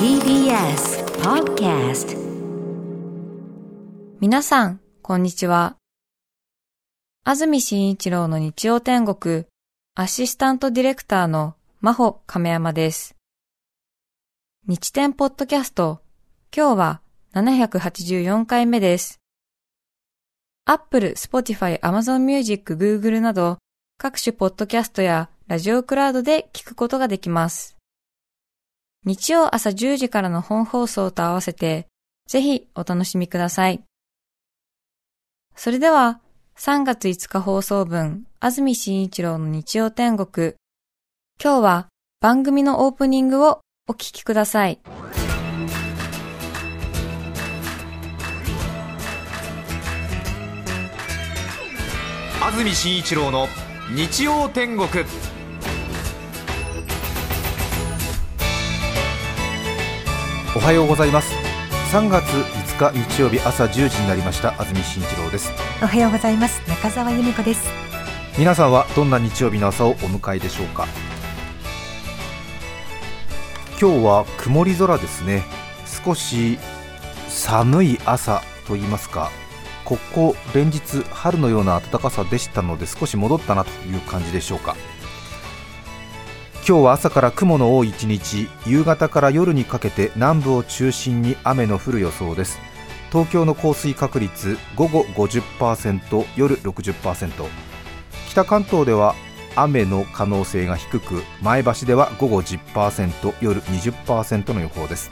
TBS Podcast 皆さん、こんにちは。安住紳一郎の日曜天国、アシスタントディレクターの真帆亀山です。日天ポッドキャスト、今日は784回目です。Apple、Spotify、Amazon Music、Google など各種ポッドキャストやラジオクラウドで聞くことができます。日曜朝10時からの本放送と合わせて、ぜひお楽しみください。それでは、3月5日放送分、安住紳一郎の日曜天国。今日は番組のオープニングをお聞きください。安住紳一郎の日曜天国。おはようございます。3月5日日曜日朝1時になりました。安住紳一郎です。おはようございます。中澤由美子です。皆さんはどんな日曜日の朝をお迎えでしょうか？今日は曇り空ですね。少し寒い朝と言いますかここ連日春のような暖かさでしたので少し戻ったなという感じでしょうか？今日は朝から雲の多い一日夕方から夜にかけて南部を中心に雨の降る予想です。東京の降水確率午後50%夜60%北関東では雨の可能性が低く前橋では午後10%夜20%の予報です。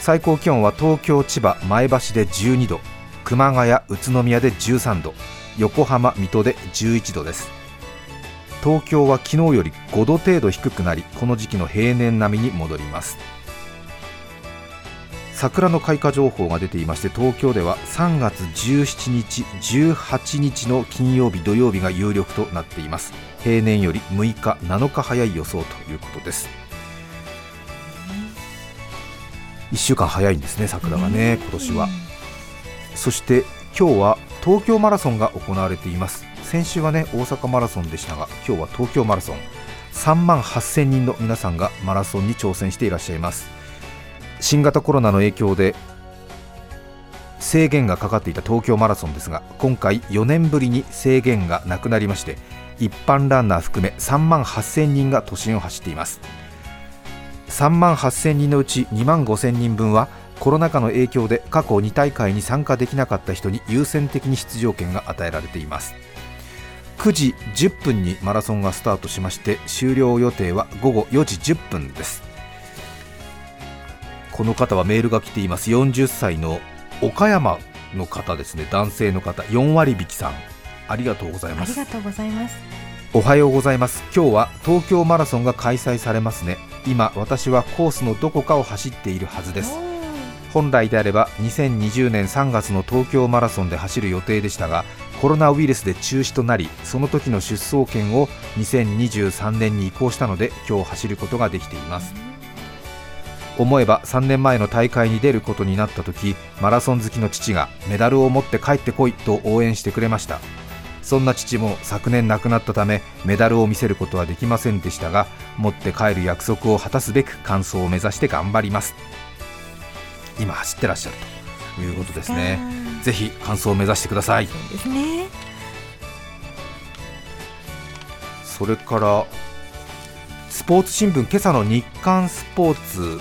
最高気温は東京千葉前橋で12度熊谷宇都宮で13度横浜水戸で11度です。東京は昨日より5度程度低くなりこの時期の平年並みに戻ります。桜の開花情報が出ていまして東京では3月17日18日の金曜日土曜日が有力となっています。平年より6日7日早い予想ということです。1週間早いんですね桜がね今年は。そして今日は東京マラソンが行われています先週はね大阪マラソンでしたが今日は東京マラソン。3万8000人の皆さんがマラソンに挑戦していらっしゃいます。新型コロナの影響で制限がかかっていた東京マラソンですが今回4年ぶりに制限がなくなりまして一般ランナー含め3万8000人が都心を走っています。3万8000人のうち2万5000人分はコロナ禍の影響で過去2大会に参加できなかった人に優先的に出場権が与えられています。9時10分にマラソンがスタートしまして終了予定は午後4時10分です。この方はメールが来ています。40歳の岡山の方ですね。男性の方。4割引きさん。ありがとうございます。ありがとうございます。おはようございます。今日は東京マラソンが開催されますね。今私はコースのどこかを走っているはずです。本来であれば2020年3月の東京マラソンで走る予定でしたがコロナウイルスで中止となりその時の出走権を2023年に移行したので今日走ることができています。思えば3年前の大会に出ることになった時マラソン好きの父がメダルを持って帰ってこいと応援してくれました。そんな父も昨年亡くなったためメダルを見せることはできませんでしたが持って帰る約束を果たすべく完走を目指して頑張ります。今走ってらっしゃるということですね。ぜひ完走を目指してください。そうですね。それからスポーツ新聞今朝の日刊スポーツ。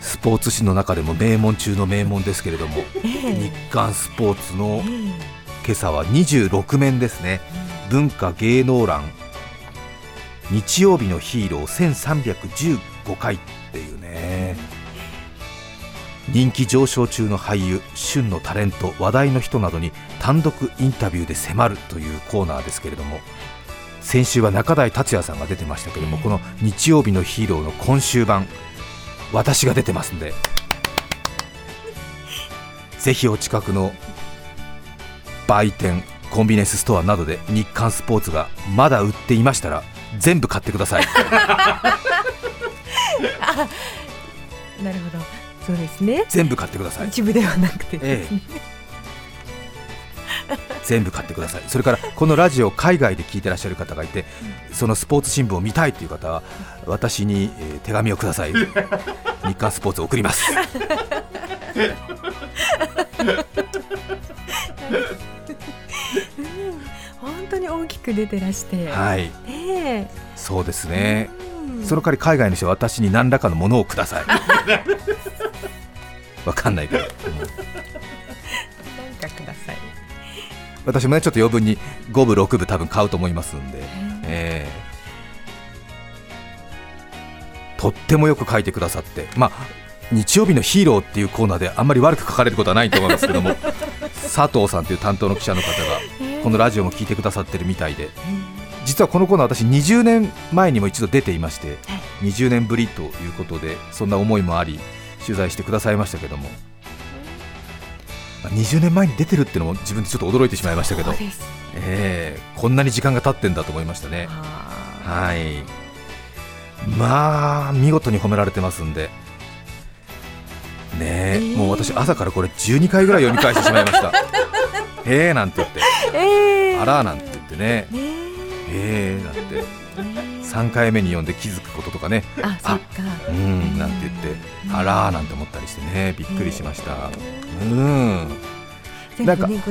スポーツ紙の中でも名門中の名門ですけれども、えー、日刊スポーツの今朝は26面ですね、文化芸能欄日曜日のヒーロー1315回っていうね人気上昇中の俳優旬のタレント話題の人などに単独インタビューで迫るというコーナーですけれども先週は中台達也さんが出てましたけれどもこの日曜日のヒーローの今週版私が出てますんでぜひお近くの売店コンビニエンスストアなどで日刊スポーツがまだ売っていましたら全部買ってください。なるほどそうですね。全部買ってください。一部ではなくて、ええ、全部買ってください。それからこのラジオ海外で聞いてらっしゃる方がいてそのスポーツ新聞を見たいという方は私に、えー手紙をください。日刊スポーツを送ります。本当に大きく出てらして。はい。ねそうですね。その代わり海外の人は私に何らかのものをください わかんないけど、うん。かください。私もねちょっと余分に5部6部多分買うと思いますんで、えーとってもよく書いてくださって。まあ日曜日のヒーローっていうコーナーであんまり悪く書かれることはないと思いますけども。佐藤さんという担当の記者の方がこのラジオも聞いてくださってるみたいで。実はこのコーナー私20年前にも一度出ていまして20年ぶりということでそんな思いもあり取材してくださいましたけども。まあ20年前に出てるっていうのも自分でちょっと驚いてしまいましたけど。えーこんなに時間が経ってんだと思いましたね。あはい。まあ見事に褒められてますんで。ねえ、えー。もう私朝からこれ12回ぐらい読み返してしまいました。へえなんて言って。ーええあらーなんて言ってね。ねへえなんて。え。3回目に読んで気づくこととかね。あ、そっか。うんなんて言ってあらーなんて思ったりしてね。びっくりしました。うん。全部ね、ご、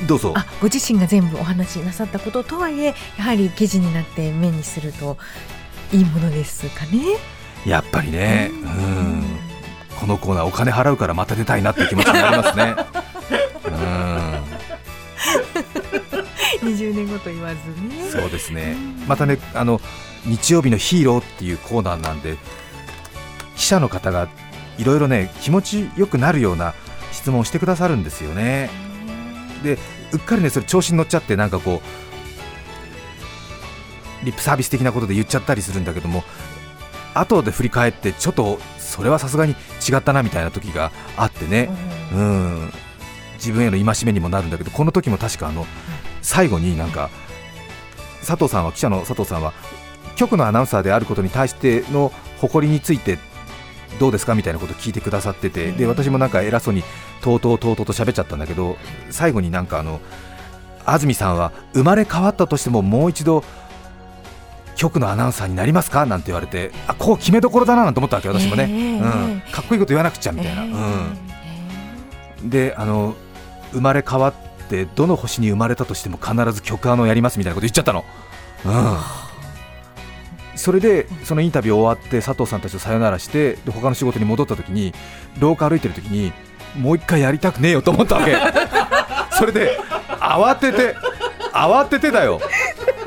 うん、どうぞ。あ、ご自身が全部お話しなさったこととはいえ、やはり記事になって目にすると。いいものですかね。やっぱりね。うん。このコーナーお金払うからまた出たいなって気持ちになりますね20年後と言わずねそうですね、またねあの日曜日のヒーローっていうコーナーなんで記者の方がいろいろね気持ちよくなるような質問をしてくださるんですよね。でうっかりねそれ調子に乗っちゃってなんかこうリップサービス的なことで言っちゃったりするんだけども後で振り返ってちょっとそれはさすがに違ったなみたいな時があってね、うん、自分への戒めにもなるんだけどこの時も確かあの、最後になんか佐藤さんは記者の佐藤さんは局のアナウンサーであることに対しての誇りについてどうですかみたいなことを聞いてくださっててで私もなんか偉そうにとうとうとうとうと喋っちゃったんだけど最後になんかあの安住さんは生まれ変わったとしてももう一度局のアナウンサーになりますかなんて言われてあこう決めどころだななんて思ったわけ私もね、ええ。うん、かっこいいこと言わなくちゃみたいな、うん、であの生まれ変わってどの星に生まれたとしても必ず曲アノやりますみたいなこと言っちゃったの、うん、それでそのインタビュー終わって佐藤さんたちとさよならしてで他の仕事に戻った時に廊下歩いてる時にもう一回やりたくねえよと思ったわけ。それで慌てて慌ててだよ。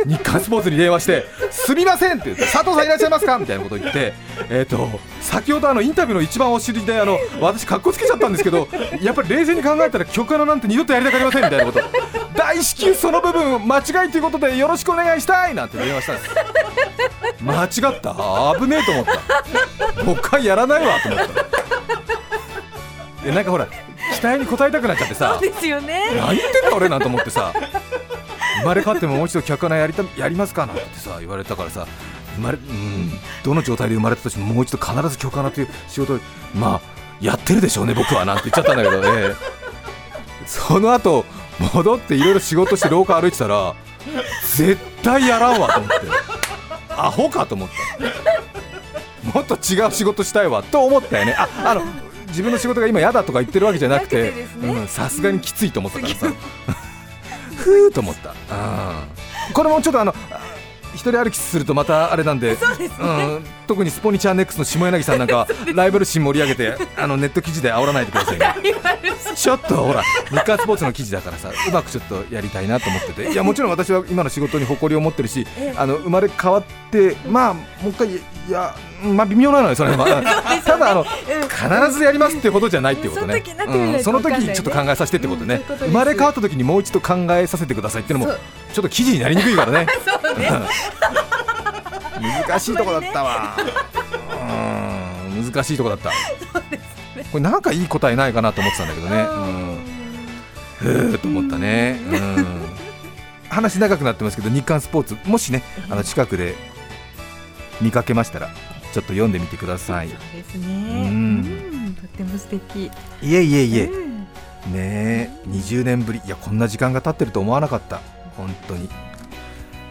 日刊スポーツに電話して「すみません」って言って「佐藤さんいらっしゃいますか?」みたいなこと言って、えー、と先ほどあのインタビューの一番お尻であの 私かっこつけちゃったんですけどやっぱり冷静に考えたら曲アナなんて二度とやりたくありませんみたいなこと。大至急その部分間違いということでよろしくお願いしたいなんて電話した。んです間違った？危ねえと思った。もう一回やらないわと思った。でなんかほら期待に応えたくなっちゃってさ。そうですよね。何言ってんだ俺なんて思ってさ。生まれ変わってももう一度客穴やりたやりますかなんてさ言われたからさ生まれうんどの状態で生まれたとしてももう一度必ず客穴という仕事をまあやってるでしょうね僕はなんて言っちゃったんだけどねその後戻っていろいろ仕事して廊下歩いてたら絶対やらんわと思って。アホかと思った。もっと違う仕事したいわと思ったよね。ああの自分の仕事が今嫌だとか言ってるわけじゃなくてなくてですね。うんさすがにきついと思ったからさ。ふーと思った、うんこれもちょっとあのあ一人歩きするとまたあれなんでうん、特にスポニチャーネックスの下柳さんなんか はライバル心盛り上げてあのネット記事で煽らないでくださいね。ちょっとほら日刊スポーツの記事だからさうまくちょっとやりたいなと思ってて。いやもちろん私は今の仕事に誇りを持ってるしあの生まれ変わってまあもう一回いやまあ微妙なのよそれは、ただあの必ずやりますってことじゃないってことね。その時なってみないとそのわかんないね時ちょっと考えさせてってことね、生まれ変わった時にもう一度考えさせてくださいっていうのもちょっと記事になりにくいから ね。難しいとこだったわ、うん。難しいとこだった、これなんかいい答えないかなと思ってたんだけどね、うん、へえと思ったね、うん、話長くなってますけど日刊スポーツもしねあの近くで見かけましたらちょっと読んでみてください。そうですうね。うん。ん、とっても素敵。いえいえいえ、うん。ねえ20年ぶり。いやこんな時間が経ってると思わなかった。本当に。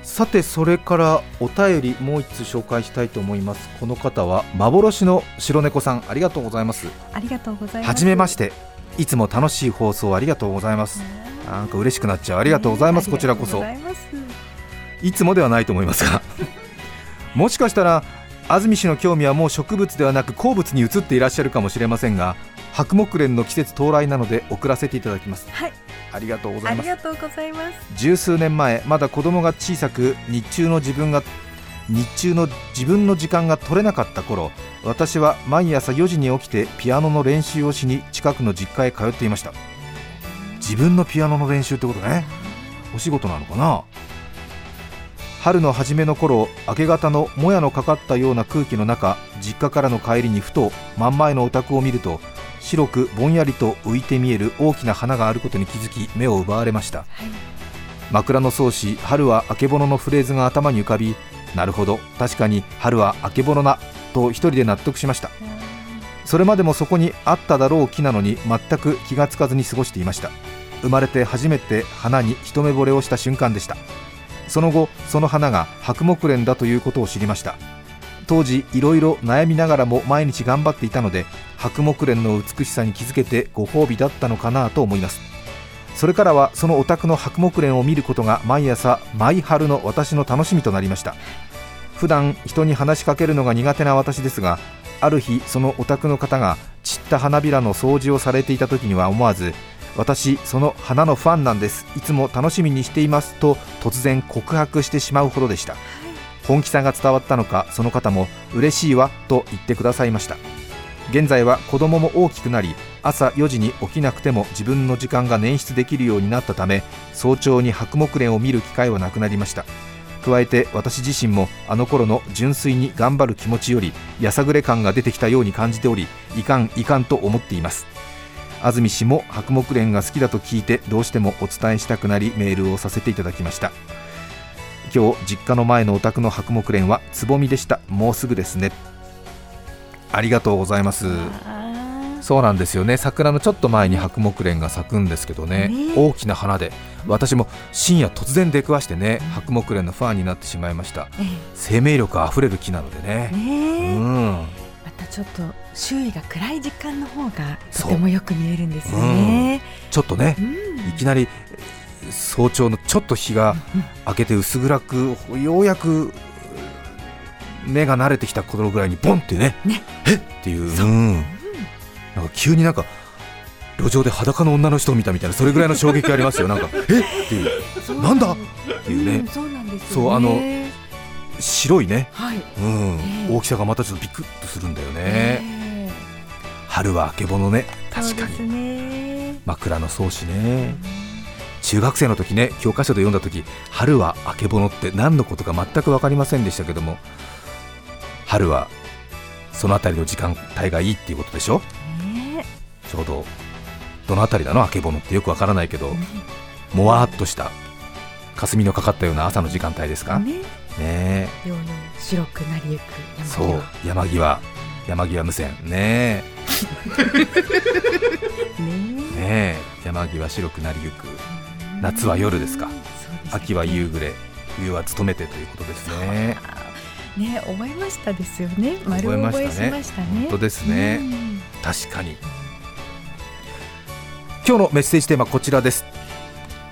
さてそれからお便りもう一つ紹介したいと思います。この方は幻の白猫さん。ありがとうございます。ありがとうございます。はじめまして。いつも楽しい放送ありがとうございます。なんか嬉しくなっちゃう。ありがとうございます、こちらこそ。いつもではないと思いますが。もしかしたら安住氏の興味はもう植物ではなく鉱物に移っていらっしゃるかもしれませんが白木蓮の季節到来なので送らせていただきます。はい。ありがとうございます。ありがとうございます。十数年前まだ子供が小さく日中の自分が日中の自分の時間が取れなかった頃私は毎朝4時に起きてピアノの練習をしに近くの実家へ通っていました。自分のピアノの練習ってことね。お仕事なのかな？春の初めの頃明け方のもやのかかったような空気の中実家からの帰りにふと真ん前のお宅を見ると白くぼんやりと浮いて見える大きな花があることに気づき目を奪われました、枕草子「春はあけぼの」のフレーズが頭に浮かびなるほど確かに春はあけぼのなと一人で納得しました。それまでもそこにあっただろう木なのに全く気がつかずに過ごしていました。生まれて初めて花に一目惚れをした瞬間でした。その後その花が白木蓮だということを知りました。当時いろいろ悩みながらも毎日頑張っていたので白木蓮の美しさに気づけてご褒美だったのかなと思います。それからはそのお宅の白木蓮を見ることが毎朝毎春の私の楽しみとなりました。普段人に話しかけるのが苦手な私ですがある日そのお宅の方が散った花びらの掃除をされていた時には思わず私その花のファンなんです。いつも楽しみにしています。と突然告白してしまうほどでした、本気さが伝わったのかその方も嬉しいわと言ってくださいました。現在は子供も大きくなり朝4時に起きなくても自分の時間が捻出できるようになったため早朝に白木蓮を見る機会はなくなりました。加えて私自身もあの頃の純粋に頑張る気持ちよりやさぐれ感が出てきたように感じておりいかんいかんと思っています安住氏も白木蓮が好きだと聞いてどうしてもお伝えしたくなりメールをさせていただきました。今日実家の前のお宅の白木蓮はつぼみでした。もうすぐですね。ありがとうございます。そうなんですよね。桜のちょっと前に白木蓮が咲くんですけどね。ね大きな花で。私も深夜突然出くわしてね白木蓮のファンになってしまいました。え生命力あふれる木なのでね。えねえ。うんちょっと周囲が暗い時間の方がとてもよく見えるんですよね。ちょっとねうん。いきなりえー早朝のちょっと日が明けて薄暗くようやく目が慣れてきた頃ぐらいにボンってねね。え？っていうそう。うん。なんか急になんか路上で裸の女の人を見たみたいなそれぐらいの衝撃ありますよ。なんかえ？っていう。なんだ？っていうね。そうあの白いね、はい。うん。ええ。大きさがまたちょっとビクッとするんだよね、え春はあけぼのね。え確かに。ね。枕草子ね。中学生の時ね教科書で読んだ時春はあけぼのって何のことか全く分かりませんでしたけども春はそのあたりの時間帯がいいっていうことでしょ？ねちょうどどのあたりなのあけぼのってよくわからないけどもわーっとした霞のかかったような朝の時間帯ですか？ねね。えようよう白くなりゆく山そう際山際。山際無線。ね。ねえ。ねえ。山際白くなりゆく。夏は夜ですか。そうでした秋は夕暮れ。冬は勤めてということですね。ね。覚えましたですよね。丸覚えしましたね。本当ですね。うん。確かに。今日のメッセージテーマこちらです。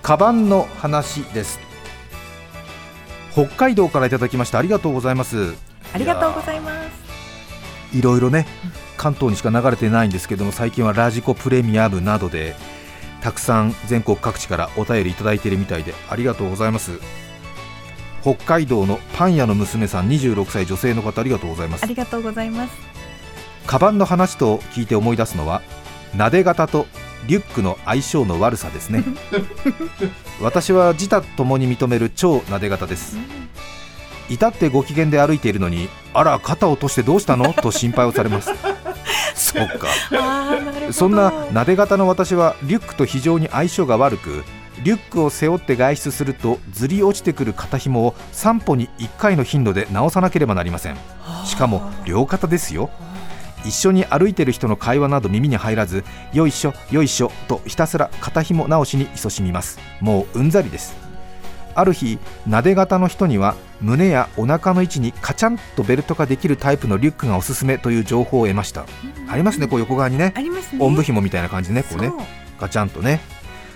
カバンの話です北海道からいただきましたありがとうございます。ありがとうございます。いろいろね関東にしか流れてないんですけども最近はラジコプレミアムなどでたくさん全国各地からお便りいただいているみたいでありがとうございます。北海道のパン屋の娘さん26歳女性の方ありがとうございます。ありがとうございます。カバンの話と聞いて思い出すのは撫で型とリュックの相性の悪さですね。私は自他ともに認める超撫で型です。至ってご機嫌で歩いているのにあら肩を落としてどうしたの？と心配をされます。そうか。そんな撫で型の私はリュックと非常に相性が悪くリュックを背負って外出するとずり落ちてくる肩紐を3歩に1回の頻度で直さなければなりません。しかも両肩ですよ一緒に歩いてる人の会話など耳に入らずよいしょよいしょとひたすら肩紐直しに勤しみます。もううんざりです。ある日なで型の人には胸やお腹の位置にカチャンとベルトができるタイプのリュックがおすすめという情報を得ました、ありますねこう横側にね。ありますね。おんぶ紐みたいな感じでねこうね。ガチャンとね。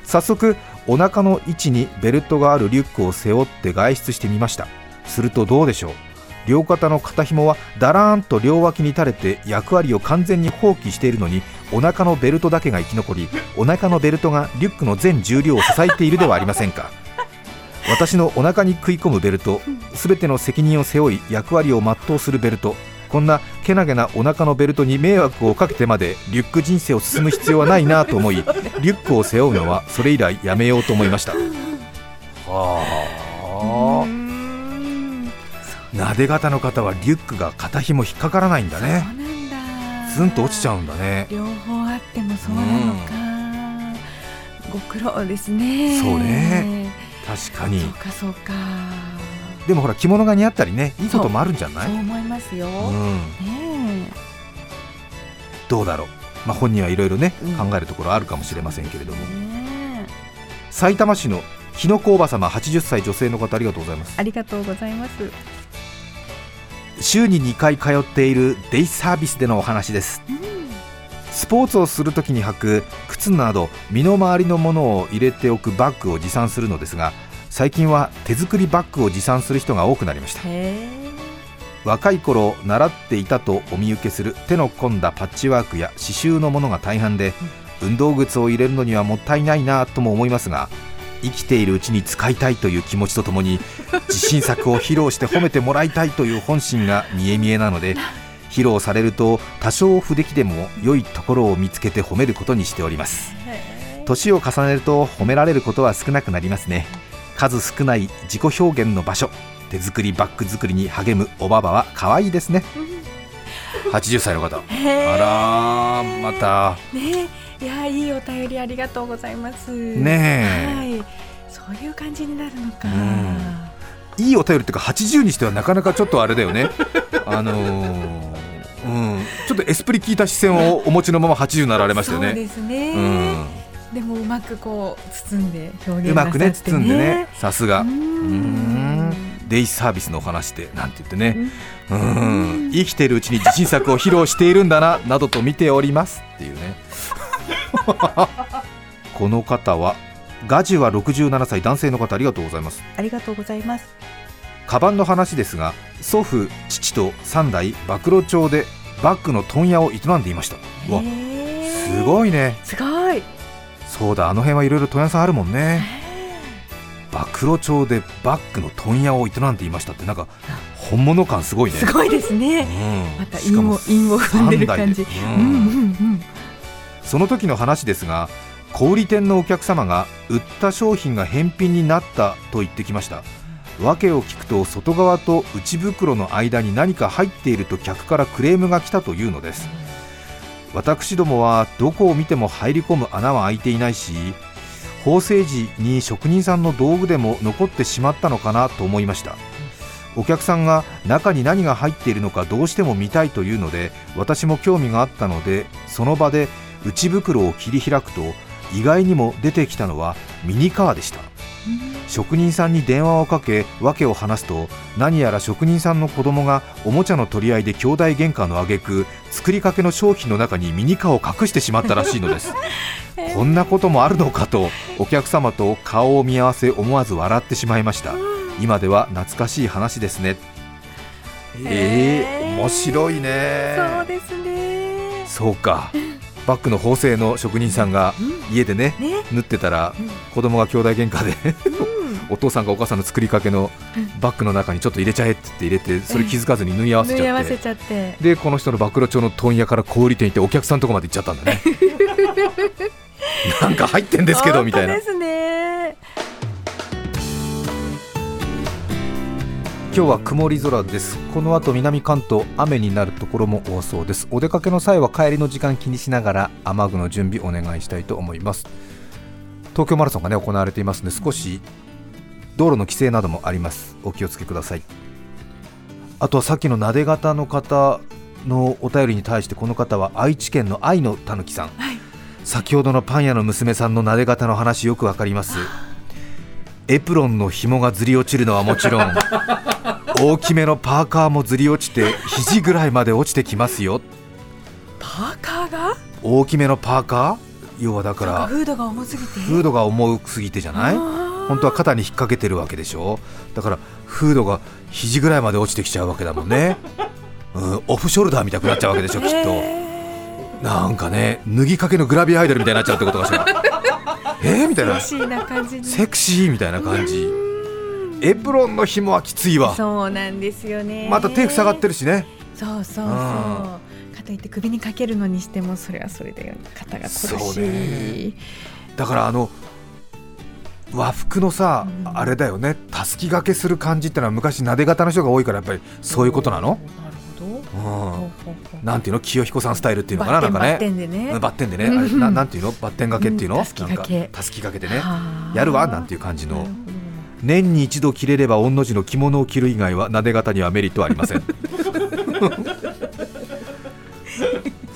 早速お腹の位置にベルトがあるリュックを背負って外出してみました。するとどうでしょう？両肩の肩紐はだらーんと両脇に垂れて役割を完全に放棄しているのにお腹のベルトだけが生き残りお腹のベルトがリュックの全重量を支えているではありませんか。私のお腹に食い込むベルトすべての責任を背負い役割を全うするベルトこんなけなげなお腹のベルトに迷惑をかけてまでリュック人生を進む必要はないなと思いリュックを背負うのはそれ以来やめようと思いました。はうなで型の方はリュックが肩紐引っかからないんだそうねなんだ。ズンと落ちちゃうんだね。両方あってもそうなのか、ご苦労ですね。そうね。確かに。そうかそうか。でもほら着物が似合ったりねいいこともあるんじゃない？そう思いますよ、うん。ねどうだろう。まあ本人はいろいろねうん。考えるところあるかもしれませんけれども。えねえ。埼玉市の日野子おば様80歳女性の方ありがとうございます。ありがとうございます週に2回通っているデイサービスでのお話です。うんスポーツをするときに履く靴など身の回りのものを入れておくバッグを持参するのですが最近は手作りバッグを持参する人が多くなりました。若い頃習っていたとお見受けする手の込んだパッチワークや刺繍のものが大半で運動靴を入れるのにはもったいないなとも思いますが生きているうちに使いたいという気持ちとともに自信作を披露して褒めてもらいたいという本心が見え見えなので披露されると多少不出来でも良いところを見つけて褒めることにしております。年を重ねると褒められることは少なくなりますね。数少ない自己表現の場所手作りバッグ作りに励むおばばは可愛いですね。80歳の方。あらーまた。ねえいやいいお便りありがとうございます。ねえ。はい。そういう感じになるのか、うん。いいお便りっていうか80にしてはなかなかちょっとあれだよね。あのーうん、ちょっとエスプリ効いた視線をお持ちのまま80になられましたよね。そうですね、うん、でもうまくこう包んで表現うまくね包んでねさすが。デイサービスのお話ってなんて言ってね。うん。うん。生きているうちに自信作を披露しているんだななどと見ております。っていうね この方はガジュは67歳男性の方ありがとうございます。ありがとうございます。カバンの話ですが祖父父と3代暴露町でバッグの問屋を営んでいました。うわすいごいね。すごい。そうだあの辺はいろいろ問屋さんあるもんね。暴露町でバッグの問屋を営んでいましたってなんか本物感すごいね。すごいですね。うん。また韻を韻を踏んでる感じ。三代でうんうんうんその時の話ですが小売店のお客様が売った商品が返品になったと言ってきました。訳を聞くと外側と内袋の間に何か入っていると客からクレームが来たというのです。私どもはどこを見ても入り込む穴は開いていないし縫製時に職人さんの道具でも残ってしまったのかなと思いました。お客さんが中に何が入っているのかどうしても見たいというので私も興味があったのでその場で内袋を切り開くと意外にも出てきたのはミニカーでした。職人さんに電話をかけ訳を話すと何やら職人さんの子供がおもちゃの取り合いで兄弟喧嘩の挙句作りかけの商品の中にミニカーを隠してしまったらしいのです。こんなこともあるのかとお客様と顔を見合わせ思わず笑ってしまいました。今では懐かしい話ですね。えー、面白いね。そうですね。そうかバッグの縫製の職人さんがうん。家でねね。縫ってたらうん。子供が兄弟喧嘩でうん。お父さんがお母さんの作りかけのバッグの中にちょっと入れちゃえって言って入れてそれ気づかずに縫い合わせちゃって。って。でこの人の暴露町の問屋から小売店行ってお客さんのとこまで行っちゃったんだね。なんか入ってんですけどみたいな。ですね今日は曇り空です。この後南関東雨になるところも多そうです。お出かけの際は帰りの時間気にしながら雨具の準備お願いしたいと思います。東京マラソンがね行われていますので少し道路の規制などもあります。お気をつけください。あとはさっきのなで型の方のお便りに対してこの方は愛知県の愛のたぬきさん、はい。先ほどのパン屋の娘さんの撫で方の話よくわかりますエプロンの紐がずり落ちるのはもちろん 大きめのパーカーもずり落ちて肘ぐらいまで落ちてきますよ。パーカーが？大きめのパーカー？要はだからフードが重すぎて？フードが重すぎてじゃない？本当は肩に引っ掛けてるわけでしょ？だからフードが肘ぐらいまで落ちてきちゃうわけだもんね、うん、オフショルダーみたくなっちゃうわけでしょきっと。へなんかね脱ぎかけのグラビアアイドルみたいになっちゃうってことかしらえー、みたいな。ーセクシーな感じに。セクシーみたいな感じ。エプロンの紐はきついわ。そうなんですよね。また手塞がってるしね。そうそうそう。うんかといって首にかけるのにしてもそれはそれで肩が苦しい。そうね。だからあの和服のさ、うん。あれだよね。たすき掛けする感じってのは昔なで型の人が多いからやっぱりそういうことなの、どうん。なんていうの？清彦さんスタイルっていうのかな？なんかね。バッテンでね。うんバッテンでね、うん。あれななんていうの？バッテン掛けっていうの、うんたすき掛け。なんかたすき掛けでね。はあ。やるわ？なんていう感じの。年に一度着れれば御の字の着物を着る以外はなで型にはメリットはありません。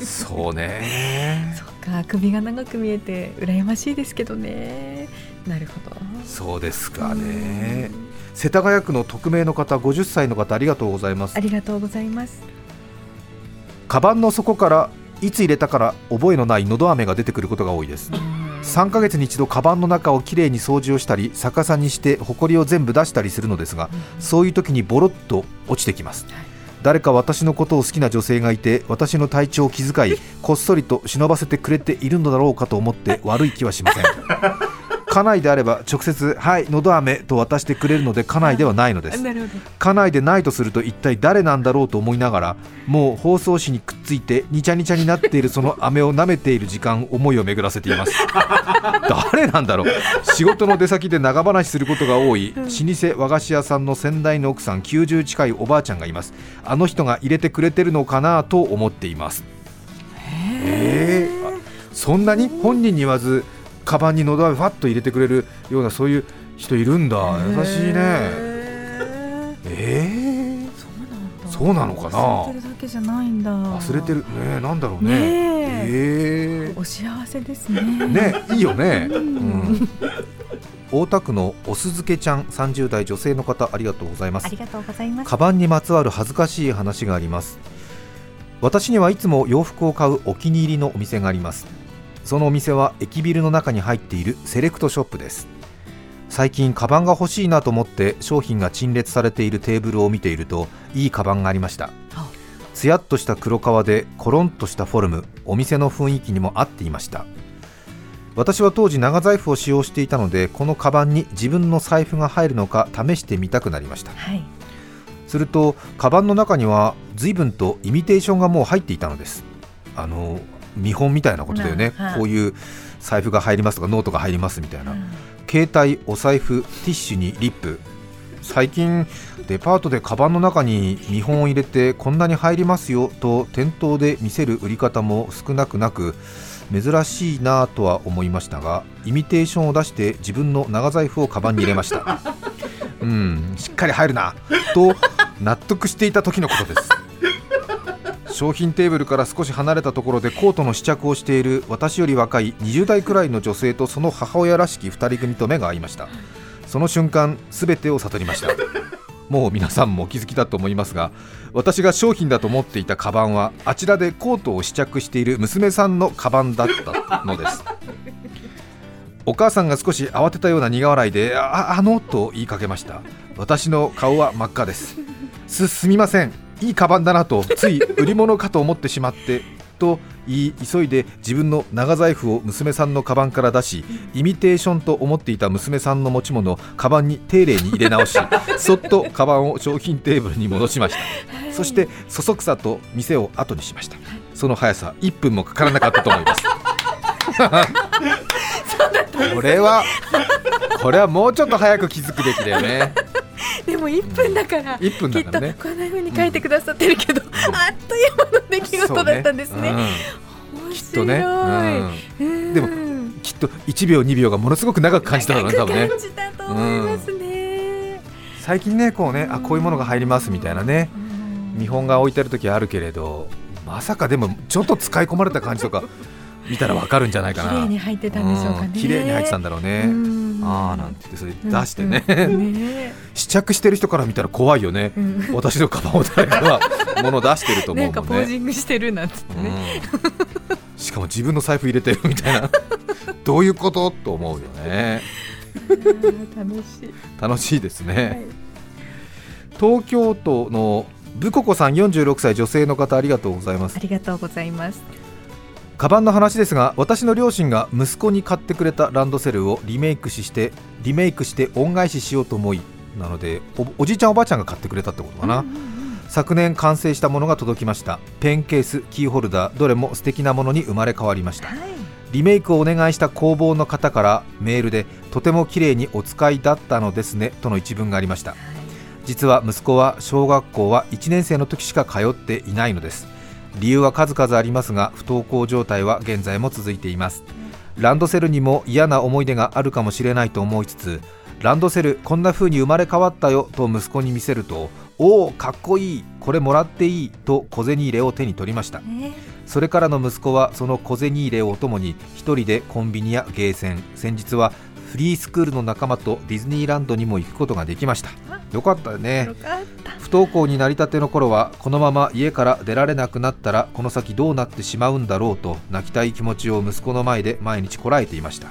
そうね。どそっか。首が長く見えて羨ましいですけどね。なるほど。そうですかね世田谷区の匿名の方50歳の方ありがとうございます。ありがとうございます。カバンの底からいつ入れたから覚えのないのど飴が出てくることが多いです。3ヶ月に一度カバンの中をきれいに掃除をしたり逆さにしてホコリを全部出したりするのですがそういう時にボロッと落ちてきます。はい。誰か私のことを好きな女性がいて私の体調を気遣いこっそりと忍ばせてくれているのだろうかと思って悪い気はしません家内であれば直接「はいのど飴」と渡してくれるので家内ではないのです。家内でないとすると一体誰なんだろうと思いながらもう包装紙にくっついてにちゃにちゃになっているその飴を舐めている時間思いを巡らせています。誰なんだろう。仕事の出先で長話することが多い老舗和菓子屋さんの先代の奥さん90近いおばあちゃんがいます。あの人が入れてくれてるのかなと思っています。えー。あそんなに本人に言わずカバンにのど飴ファッと入れてくれるようなそういう人いるんだ。優しいね。えー？そうなんだそうなのかな？忘れてるだけじゃないんだ。忘れてる？ねなんだろうね。ねえ。えお幸せですね。ーねいいよね、ううん。ん、大田区のおすずけちゃん30代女性の方ありがとうございます。ありがとうございます。カバンにまつわる恥ずかしい話があります。私にはいつも洋服を買うお気に入りのお店がありますそのお店は駅ビルの中に入っているセレクトショップです。最近カバンが欲しいなと思って商品が陳列されているテーブルを見ているといいカバンがありました。あ。つやっとした黒革でコロンとしたフォルムお店の雰囲気にも合っていました。私は当時長財布を使用していたのでこのカバンに自分の財布が入るのか試してみたくなりました。はい。するとカバンの中には随分とイミテーションがもう入っていたのです。あの見本みたいなことだよね、なはい。こういう財布が入りますとかノートが入りますみたいな、うん。携帯お財布ティッシュにリップ。最近デパートでカバンの中に見本を入れてこんなに入りますよと店頭で見せる売り方も少なくなく珍しいなぁとは思いましたがイミテーションを出して自分の長財布をカバンに入れました。うんしっかり入るなと納得していた時のことです商品テーブルから少し離れたところでコートの試着をしている私より若い20代くらいの女性とその母親らしき2人組と目が合いました。その瞬間全てを悟りました。もう皆さんもお気づきだと思いますが私が商品だと思っていたカバンはあちらでコートを試着している娘さんのカバンだったのです。お母さんが少し慌てたような苦笑いでああの？と言いかけました私の顔は真っ赤です。すすみません。いいカバンだなとつい売り物かと思ってしまってと言い急いで自分の長財布を娘さんのカバンから出しイミテーションと思っていた娘さんの持ち物をカバンに丁寧に入れ直し そっとカバンを商品テーブルに戻しました。そしてそそくさと店を後にしました。その速さ1分もかからなかったと思います。これはこれはもうちょっと早く気づくべきだよねでも1分だから、1分きっだからね。とこんな風に書いてくださってるけど、あっという間の出来事だったんですね。きっとね、うん。でもうんきっと1秒2秒がものすごく長く感じただろうね多分ね。感じたと思いますね。最近ねこうねあこういうものが入りますみたいなね。うん。見本が置いてる時あるけれどまさかでもちょっと使い込まれた感じとか見たらわかるんじゃないかな。綺麗に入ってたんでしょうかね。ん綺麗に入ってたんだろうね。うん。ああなんて言ってそれ出してね、ね 試着してる人から見たら怖いよね、うん。私のカバンを誰かが物出してると思うんもんね ジングしてるなんてね、うん。しかも自分の財布入れてるみたいな。どういうこと？と思うよね。楽しい、楽しいですね、はい。東京都のブココさん46歳女性の方ありがとうございます。ありがとうございますカバンの話ですが私の両親が息子に買ってくれたランドセルをリメイクししてリメイクして恩返ししようと思いなのでおおじいちゃんおばあちゃんが買ってくれたってことかな、うんうんうん。昨年完成したものが届きました。ペンケースキーホルダーどれも素敵なものに生まれ変わりました。はい。リメイクをお願いした工房の方からメールでとても綺麗にお使いだったのですねとの一文がありました。実は息子は小学校は1年生の時しか通っていないのです理由は数々ありますが不登校状態は現在も続いています。ランドセルにも嫌な思い出があるかもしれないと思いつつランドセルこんな風に生まれ変わったよと息子に見せるとおおかっこいいこれもらっていいと小銭入れを手に取りました。ねそれからの息子はその小銭入れをお供に一人でコンビニやゲーセン先日はフリースクールの仲間とディズニーランドにも行くことができましたよかったね。不登校になりたての頃はこのまま家から出られなくなったらこの先どうなってしまうんだろうと泣きたい気持ちを息子の前で毎日こらえていました。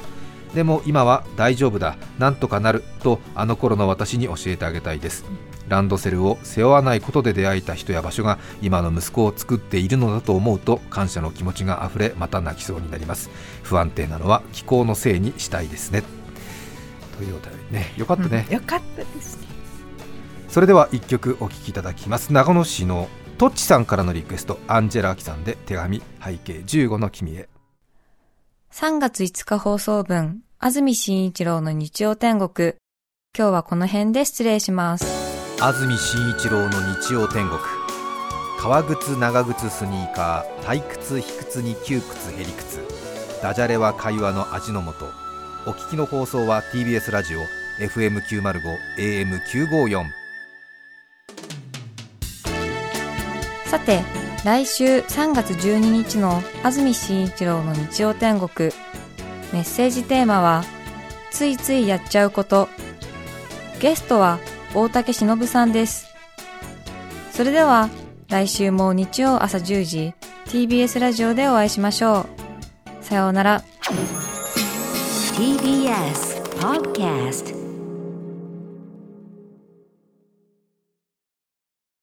でも今は大丈夫だなんとかなるとあの頃の私に教えてあげたいです。ランドセルを背負わないことで出会えた人や場所が今の息子を作っているのだと思うと感謝の気持ちがあふれまた泣きそうになります。不安定なのは気候のせいにしたいですね。というお便りね。よかったね、うんよかったです。ねそれでは一曲お聴きいただきます。長野市のトッチさんからのリクエストアンジェラ・アキさんで手紙背景15の君へ。3月5日放送分、安住紳一郎の日曜天国。今日はこの辺で失礼します。安住紳一郎の日曜天国。革靴長靴スニーカー退屈卑屈に窮屈へり屈。ダジャレは会話の味の素。お聞きの放送は TBS ラジオ FM905 AM954 さて、来週3月12日の安住紳一郎の日曜天国。メッセージテーマは、ついついやっちゃうこと。ゲストは大竹しのぶさんです。それでは、来週も日曜朝10時、TBS ラジオでお会いしましょう。さようなら。TBS Podcast